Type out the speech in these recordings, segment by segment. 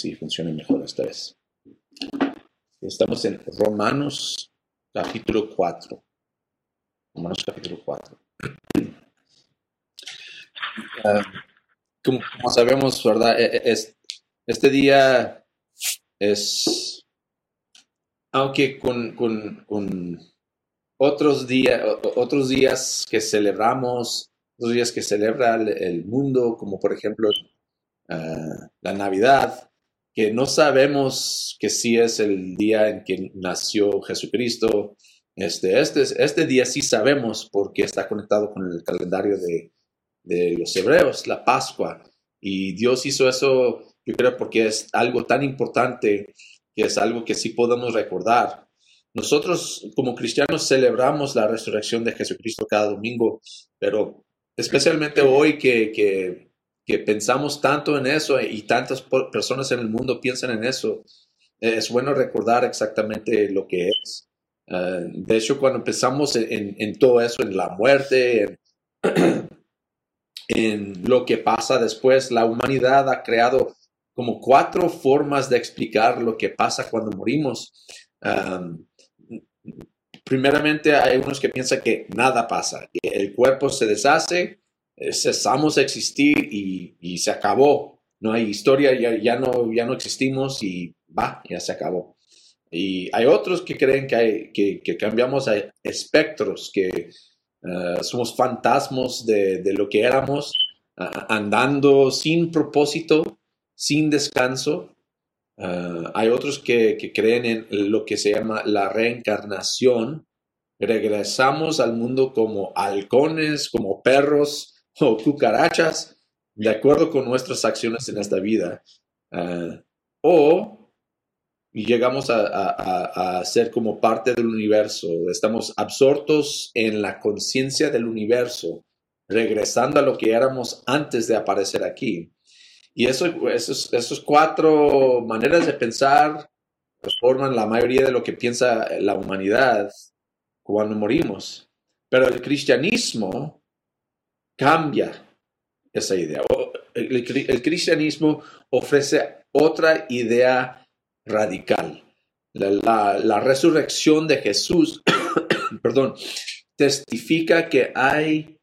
si funciona mejor esta vez. Estamos en Romanos capítulo 4. Romanos capítulo 4. Ah, como, sabemos, ¿verdad? E, e, este día es, aunque con, otros, días, otros días que celebramos, otros días que celebra el, mundo, como por ejemplo ah, la Navidad, que no sabemos que sí es el día en que nació Jesucristo. Este, este, este día sí sabemos porque está conectado con el calendario de, de los hebreos, la Pascua. Y Dios hizo eso, yo creo, porque es algo tan importante que es algo que sí podemos recordar. Nosotros como cristianos celebramos la resurrección de Jesucristo cada domingo, pero especialmente hoy que, que, que pensamos tanto en eso y tantas personas en el mundo piensan en eso, es bueno recordar exactamente lo que es. Ah, de hecho, cuando pensamos en, todo eso, en la muerte, en, lo que pasa después. La humanidad ha creado como cuatro formas de explicar lo que pasa cuando morimos. primeramente, hay unos que piensan que nada pasa, que el cuerpo se deshace, eh, cesamos de existir y, se acabó. No hay historia, ya, no, ya no existimos y va, ya se acabó. Y hay otros que creen que, que, que cambiamos a espectros, que eh, somos fantasmas de, lo que éramos, andando sin propósito, sin descanso. Eh, hay otros que, creen en lo que se llama la reencarnación. Regresamos al mundo como halcones, como perros o cucarachas, de acuerdo con nuestras acciones en esta vida. Eh, o llegamos a, ser como parte del universo. Estamos absortos en la conciencia del universo, regresando a lo que éramos antes de aparecer aquí. Y eso, esos, esos cuatro maneras de pensar pues, forman la mayoría de lo que piensa la humanidad cuando morimos. Pero el cristianismo cambia esa idea. el cristianismo ofrece otra idea radical. La, resurrección de Jesús, perdón, testifica que hay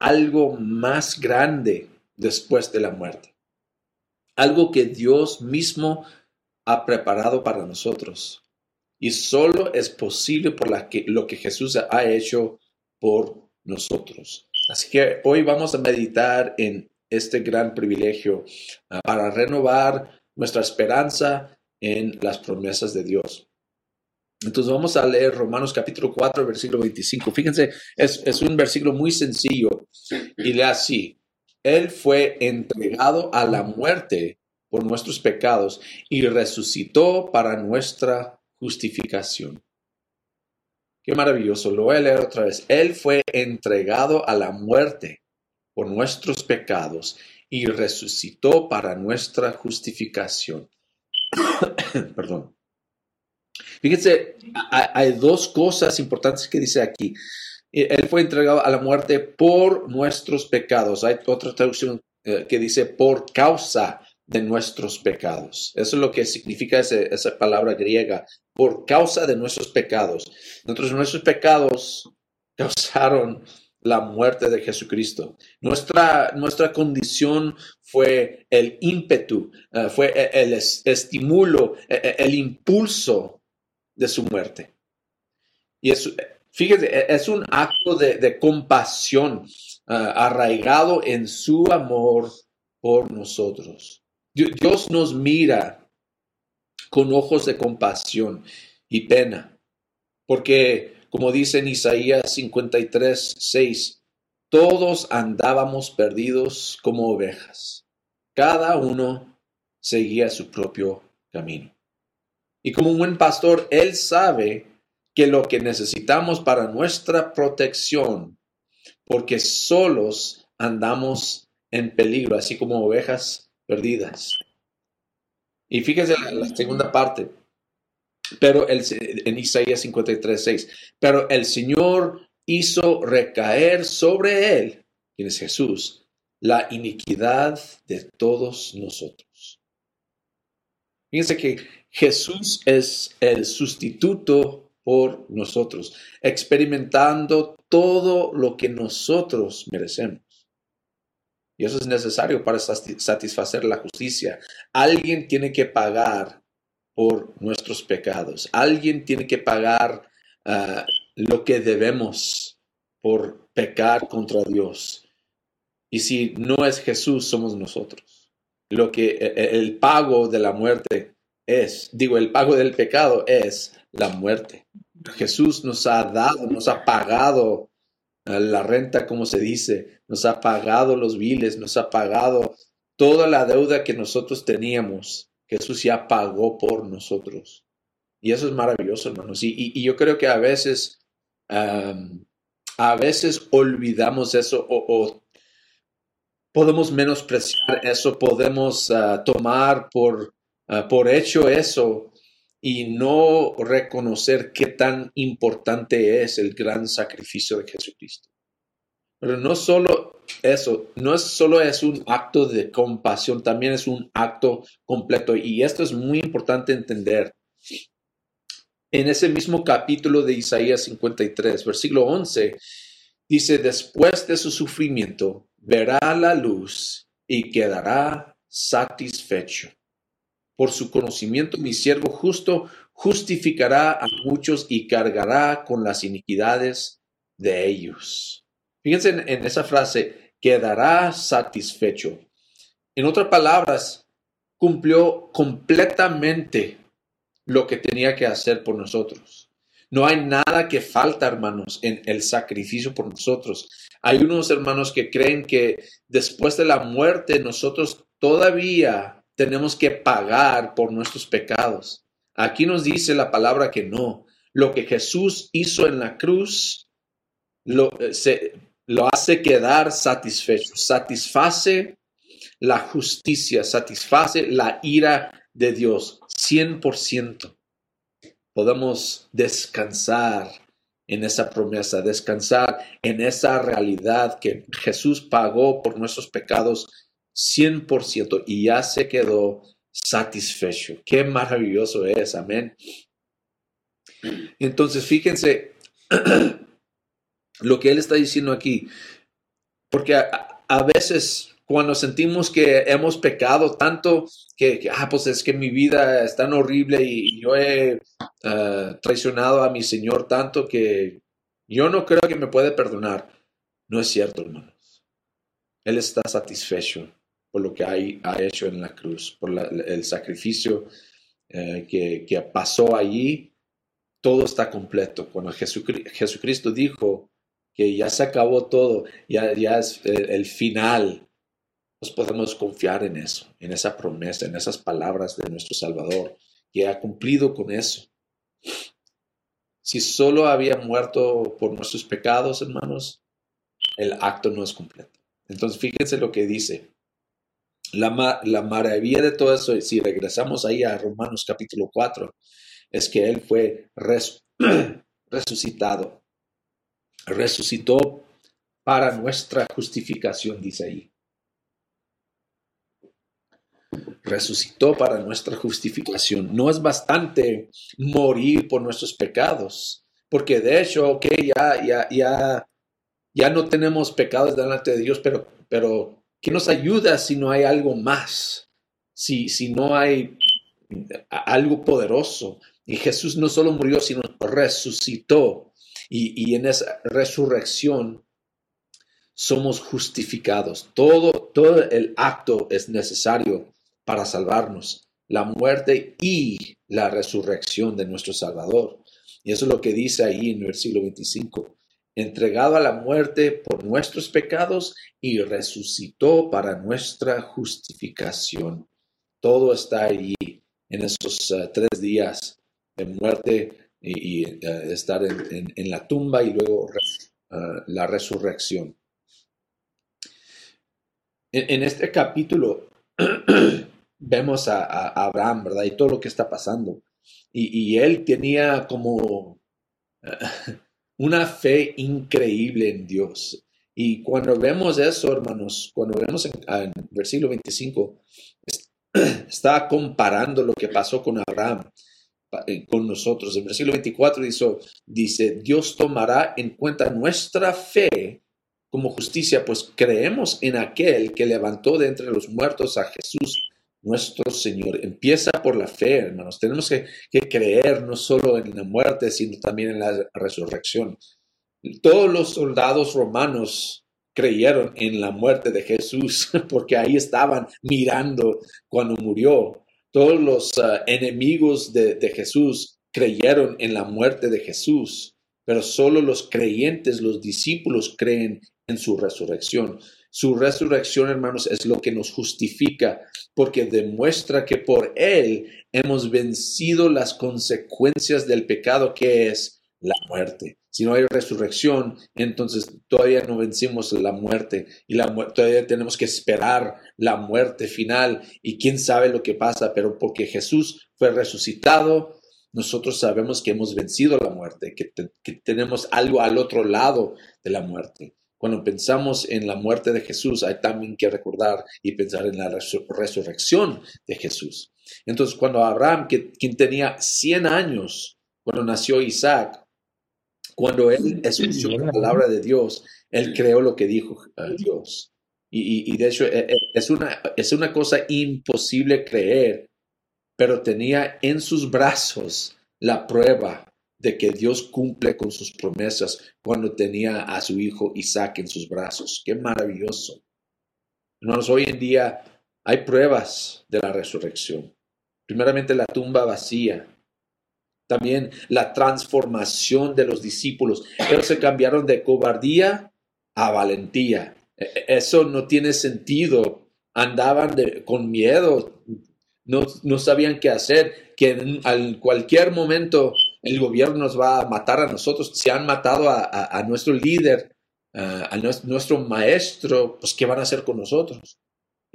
algo más grande después de la muerte. Algo que Dios mismo ha preparado para nosotros. Y solo es posible por la que, lo que Jesús ha hecho por nosotros. Así que hoy vamos a meditar en este gran privilegio ah, para renovar nuestra esperanza en las promesas de Dios. Entonces vamos a leer Romanos capítulo 4, versículo 25. Fíjense, es, es un versículo muy sencillo y lee así. Él fue entregado a la muerte por nuestros pecados y resucitó para nuestra justificación. Qué maravilloso. Lo voy a leer otra vez. Él fue entregado a la muerte por nuestros pecados y resucitó para nuestra justificación. Perdón. Fíjense, hay dos cosas importantes que dice aquí. Él fue entregado a la muerte por nuestros pecados. Hay otra traducción eh, que dice por causa de nuestros pecados. Eso es lo que significa esa palabra griega, por causa de nuestros pecados. Nuestros pecados causaron la muerte de Jesucristo. Nuestra, nuestra condición fue el ímpetu, eh, fue el, estímulo, e, e, el, impulso de su muerte. Y es, fíjese, e, es un acto de, compasión eh, arraigado en su amor por nosotros. Dios nos mira con ojos de compasión y pena, porque como dice en Isaías 53, 6, todos andábamos perdidos como ovejas. Cada uno seguía su propio camino. Y como un buen pastor, él sabe que lo que necesitamos para nuestra protección, porque solos andamos en peligro, así como ovejas perdidas. Y fíjese la, segunda parte, pero el, en Isaías 53, 6, pero el Señor hizo recaer sobre él, quien es Jesús, la iniquidad de todos nosotros. Fíjense que Jesús es el sustituto por nosotros, experimentando todo lo que nosotros merecemos. Y eso es necesario para satisfacer la justicia. Alguien tiene que pagar por nuestros pecados. Alguien tiene que pagar ah, lo que debemos por pecar contra Dios. Y si no es Jesús, somos nosotros. Lo que e, e, el pago de la muerte es, digo, el pago del pecado es la muerte. Jesús nos ha dado, nos ha pagado la renta, como se dice, nos ha pagado los biles, nos ha pagado toda la deuda que nosotros teníamos. Jesús ya pagó por nosotros. Y eso es maravilloso, hermanos. Y, yo creo que a veces, a veces olvidamos eso o, podemos menospreciar eso, podemos ah, tomar por, ah, por hecho eso y no reconocer qué tan importante es el gran sacrificio de Jesucristo. Pero no solo eso, no es solo es un acto de compasión, también es un acto completo. Y esto es muy importante entender. En ese mismo capítulo de Isaías 53, versículo 11, dice, después de su sufrimiento, verá la luz y quedará satisfecho. Por su conocimiento, mi siervo justo justificará a muchos y cargará con las iniquidades de ellos. Fíjense en, esa frase, quedará satisfecho. En otras palabras, cumplió completamente lo que tenía que hacer por nosotros. No hay nada que falta, hermanos, en el sacrificio por nosotros. Hay unos hermanos que creen que después de la muerte nosotros todavía tenemos que pagar por nuestros pecados. Aquí nos dice la palabra que no. Lo que Jesús hizo en la cruz lo, eh, hace quedar satisfecho, satisface la justicia, satisface la ira de Dios, 100%. Podemos descansar en esa promesa, descansar en esa realidad que Jesús pagó por nuestros pecados 100% y ya se quedó satisfecho. Qué maravilloso es, amén. Entonces, fíjense, lo que él está diciendo aquí. Porque a, veces cuando sentimos que hemos pecado tanto que, ah, pues es que mi vida es tan horrible y, yo he ah, traicionado a mi Señor tanto que yo no creo que me puede perdonar. No es cierto, hermanos. Él está satisfecho por lo que ha hecho en la cruz, por el sacrificio eh, que, que pasó allí. Todo está completo. Cuando Jesucristo dijo, que ya se acabó todo, ya, ya es el, final. Nos podemos confiar en eso, en esa promesa, en esas palabras de nuestro Salvador, que ha cumplido con eso. Si solo había muerto por nuestros pecados, hermanos, el acto no es completo. Entonces, fíjense lo que dice. La, la maravilla de todo eso, si regresamos ahí a Romanos capítulo 4, es que Él fue resucitado resucitó para nuestra justificación, dice ahí. Resucitó para nuestra justificación. No es bastante morir por nuestros pecados, porque de hecho, ok, ya, ya, ya, ya no tenemos pecados delante de Dios, pero, pero ¿qué nos ayuda si no hay algo más? Si, si no hay algo poderoso. Y Jesús no solo murió, sino resucitó y, en esa resurrección somos justificados. Todo, todo el acto es necesario para salvarnos. La muerte y la resurrección de nuestro Salvador. Y eso es lo que dice ahí en el versículo 25. Entregado a la muerte por nuestros pecados y resucitó para nuestra justificación. Todo está allí en esos eh, tres días de muerte, y, eh, estar en, la tumba y luego ah, la resurrección. En, este capítulo vemos a, Abraham, ¿verdad? Y todo lo que está pasando. Y, él tenía como una fe increíble en Dios. Y cuando vemos eso, hermanos, cuando vemos en, en versículo 25, está comparando lo que pasó con Abraham eh, con nosotros. En versículo 24 dice, dice, Dios tomará en cuenta nuestra fe como justicia, pues creemos en aquel que levantó de entre los muertos a Jesús, nuestro Señor. Empieza por la fe, hermanos. Tenemos que, creer no solo en la muerte, sino también en la resurrección. Todos los soldados romanos creyeron en la muerte de Jesús, porque ahí estaban mirando cuando murió. Todos los ah, enemigos de, Jesús creyeron en la muerte de Jesús, pero solo los creyentes, los discípulos creen en su resurrección. Su resurrección, hermanos, es lo que nos justifica, porque demuestra que por Él hemos vencido las consecuencias del pecado que es la muerte. Si no hay resurrección, entonces todavía no vencimos la muerte y todavía tenemos que esperar la muerte final y quién sabe lo que pasa, pero porque Jesús fue resucitado, nosotros sabemos que hemos vencido la muerte, que, tenemos algo al otro lado de la muerte. Cuando pensamos en la muerte de Jesús, hay también que recordar y pensar en la resurrección de Jesús. Entonces, cuando Abraham, que, quien tenía 100 años, cuando nació Isaac, cuando él escuchó la palabra de Dios, él creó lo que dijo Dios. Y, de hecho e, e, es una, es una cosa imposible creer, pero tenía en sus brazos la prueba de que Dios cumple con sus promesas cuando tenía a su hijo Isaac en sus brazos. Qué maravilloso. Hermanos, hoy en día hay pruebas de la resurrección. Primeramente la tumba vacía, también la transformación de los discípulos. Ellos se cambiaron de cobardía a valentía. E, e, eso no tiene sentido. Andaban con miedo, no, no, sabían qué hacer, que en, cualquier momento el gobierno nos va a matar a nosotros. Si han matado a, nuestro líder, a nuestro maestro, pues ¿qué van a hacer con nosotros?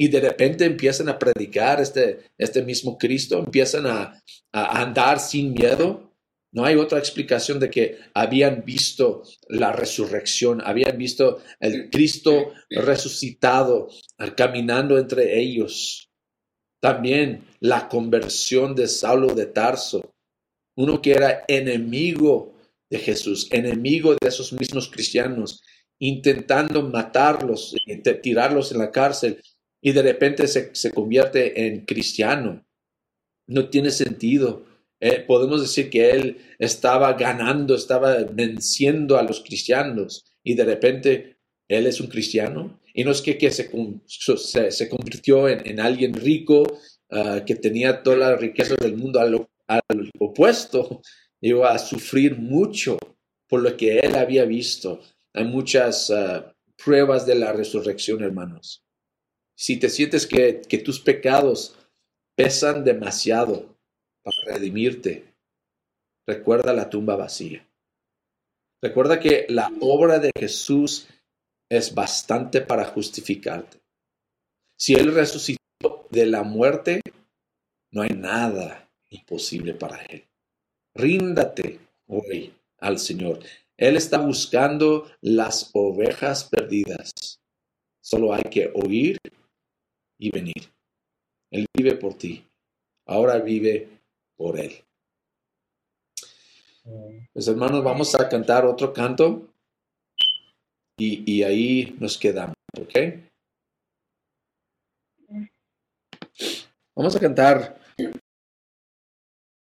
y de repente empiezan a predicar este, este mismo Cristo, empiezan a, andar sin miedo. No hay otra explicación de que habían visto la resurrección, habían visto el Cristo resucitado caminando entre ellos. También la conversión de Saulo de Tarso, uno que era enemigo de Jesús, enemigo de esos mismos cristianos, intentando matarlos, tirarlos en la cárcel, y de repente se, convierte en cristiano. No tiene sentido. Eh, podemos decir que él estaba ganando, estaba venciendo a los cristianos y de repente él es un cristiano. Y no es que, que se, se, convirtió en, alguien rico ah, que tenía toda la riqueza del mundo al, opuesto. Iba a sufrir mucho por lo que él había visto. Hay muchas ah, pruebas de la resurrección, hermanos. Si te sientes que, tus pecados pesan demasiado para redimirte, recuerda la tumba vacía. Recuerda que la obra de Jesús es bastante para justificarte. Si Él resucitó de la muerte, no hay nada imposible para Él. Ríndate hoy al Señor. Él está buscando las ovejas perdidas. Solo hay que oír y venir. Él vive por ti. Ahora vive por Él. Pues hermanos, vamos a cantar otro canto y, y ahí nos quedamos, ¿ok? Vamos a cantar